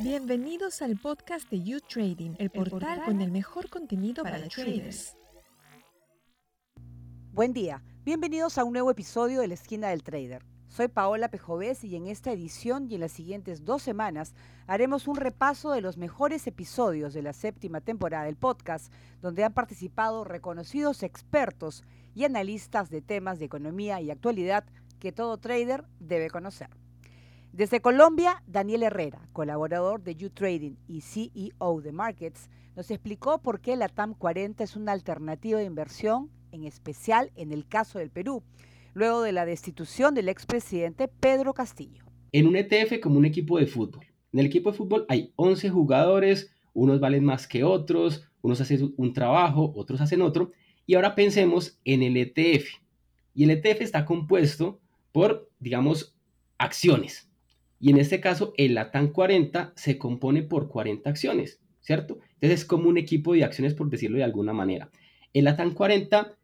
Bienvenidos al podcast de You Trading, el portal con el mejor contenido para, para traders. Buen día, bienvenidos a un nuevo episodio de La Esquina del Trader. Soy Paola Pejovés y en esta edición y en las siguientes dos semanas haremos un repaso de los mejores episodios de la séptima temporada del podcast, donde han participado reconocidos expertos y analistas de temas de economía y actualidad que todo trader debe conocer. Desde Colombia, Daniel Herrera, colaborador de U-Trading y CEO de Markets, nos explicó por qué la TAM 40 es una alternativa de inversión, en especial en el caso del Perú, luego de la destitución del expresidente Pedro Castillo. En un ETF como un equipo de fútbol. En el equipo de fútbol hay 11 jugadores, unos valen más que otros, unos hacen un trabajo, otros hacen otro. Y ahora pensemos en el ETF. Y el ETF está compuesto por, digamos, acciones. Y en este caso, el LATAM 40 se compone por 40 acciones, ¿cierto? Entonces es como un equipo de acciones, por decirlo de alguna manera. En LATAM 40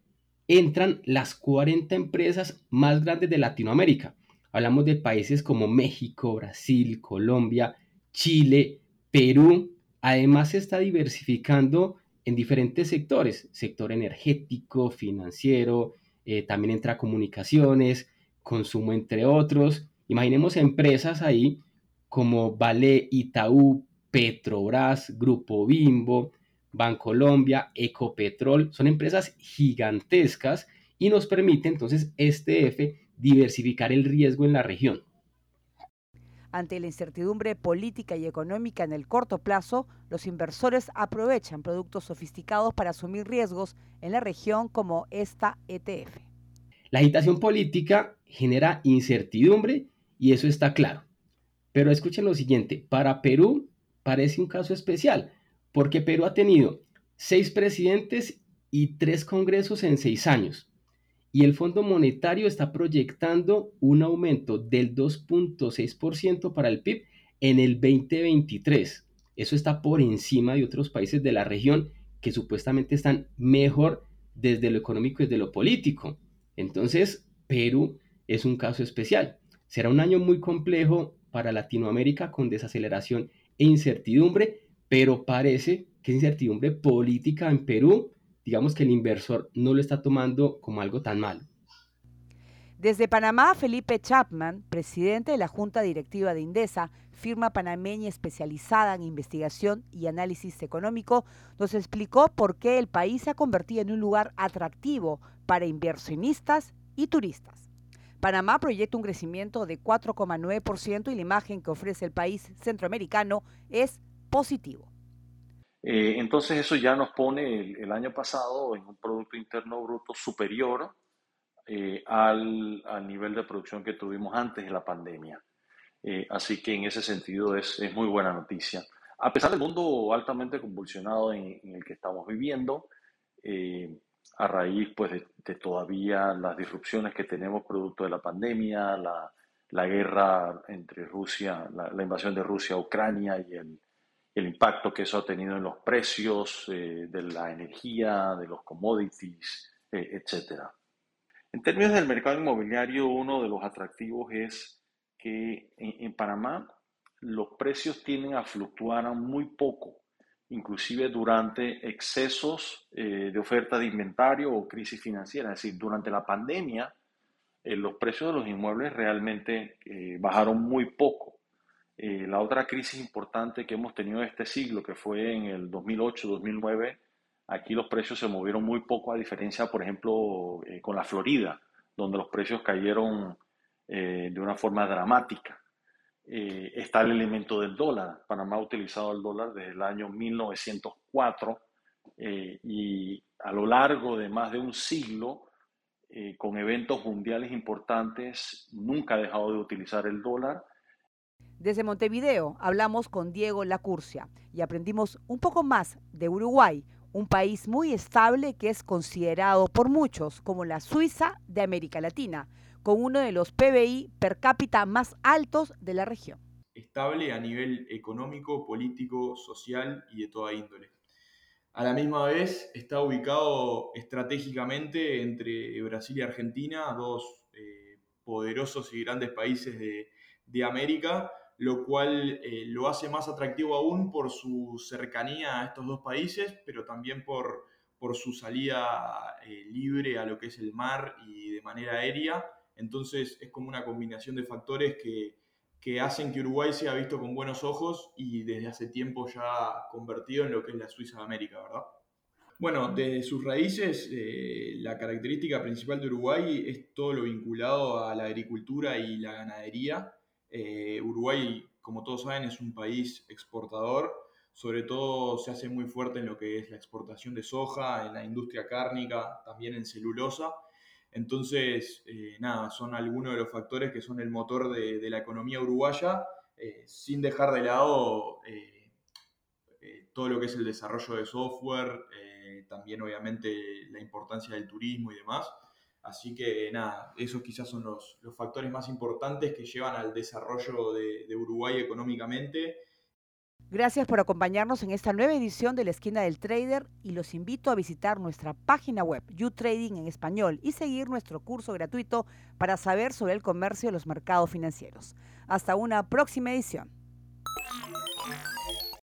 entran las 40 empresas más grandes de Latinoamérica. Hablamos de países como México, Brasil, Colombia, Chile, Perú. Además se está diversificando en diferentes sectores, sector energético, financiero, eh, también entra comunicaciones, consumo, entre otros. Imaginemos empresas ahí como Vale, Itaú, Petrobras, Grupo Bimbo, Bancolombia, Ecopetrol, son empresas gigantescas y nos permite entonces este F diversificar el riesgo en la región. Ante la incertidumbre política y económica en el corto plazo, los inversores aprovechan productos sofisticados para asumir riesgos en la región como esta ETF. La agitación política genera incertidumbre y eso está claro. Pero escuchen lo siguiente, para Perú parece un caso especial, porque Perú ha tenido seis presidentes y tres congresos en seis años. Y el Fondo Monetario está proyectando un aumento del 2.6% para el PIB en el 2023. Eso está por encima de otros países de la región que supuestamente están mejor desde lo económico y desde lo político. Entonces, Perú es un caso especial. Será un año muy complejo para Latinoamérica con desaceleración e incertidumbre, pero parece que incertidumbre política en Perú, digamos que el inversor no lo está tomando como algo tan malo. Desde Panamá, Felipe Chapman, presidente de la Junta Directiva de Indesa, firma panameña especializada en investigación y análisis económico, nos explicó por qué el país se ha convertido en un lugar atractivo para inversionistas y turistas. Panamá proyecta un crecimiento de 4,9% y la imagen que ofrece el país centroamericano es positivo. Eh, entonces eso ya nos pone el, año pasado en un Producto Interno Bruto superior eh, al, nivel de producción que tuvimos antes de la pandemia. Eh, así que en ese sentido es, es, muy buena noticia. A pesar del mundo altamente convulsionado en, en el que estamos viviendo, a raíz pues, de, todavía las disrupciones que tenemos producto de la pandemia, la, la guerra entre Rusia, la, invasión de Rusia a Ucrania y el, el, impacto que eso ha tenido en los precios eh, de la energía, de los commodities, eh, etc. En términos del mercado inmobiliario, uno de los atractivos es que en, en Panamá los precios tienden a fluctuar muy poco inclusive durante excesos eh, de oferta de inventario o crisis financiera. Es decir, durante la pandemia, eh, los precios de los inmuebles realmente eh, bajaron muy poco. la otra crisis importante que hemos tenido este siglo, que fue en el 2008-2009, aquí los precios se movieron muy poco, a diferencia, por ejemplo, con la Florida, donde los precios cayeron de una forma dramática. Eh, está el elemento del dólar. Panamá ha utilizado el dólar desde el año 1904 eh, y a lo largo de más de un siglo, eh, con eventos mundiales importantes, nunca ha dejado de utilizar el dólar. Desde Montevideo hablamos con Diego Lacurcia y aprendimos un poco más de Uruguay, un país muy estable que es considerado por muchos como la Suiza de América Latina con uno de los PBI per cápita más altos de la región. Estable a nivel económico, político, social y de toda índole. A la misma vez está ubicado estratégicamente entre Brasil y Argentina, dos eh, poderosos y grandes países de, América, lo cual eh, lo hace más atractivo aún por su cercanía a estos dos países, pero también por, por su salida eh, libre a lo que es el mar y de manera aérea. Entonces es como una combinación de factores que, hacen que Uruguay sea visto con buenos ojos y desde hace tiempo ya convertido en lo que es la Suiza de América, ¿verdad? Bueno, desde sus raíces, eh, la característica principal de Uruguay es todo lo vinculado a la agricultura y la ganadería. Eh, Uruguay, como todos saben, es un país exportador, sobre todo se hace muy fuerte en lo que es la exportación de soja, en la industria cárnica, también en celulosa. Entonces, eh, nada, son algunos de los factores que son el motor de, la economía uruguaya, sin dejar de lado todo lo que es el desarrollo de software, también obviamente la importancia del turismo y demás. Así que nada, esos quizás son los, factores más importantes que llevan al desarrollo de, de Uruguay económicamente. Gracias por acompañarnos en esta nueva edición de la Esquina del Trader y los invito a visitar nuestra página web YouTrading en español y seguir nuestro curso gratuito para saber sobre el comercio de los mercados financieros. Hasta una próxima edición.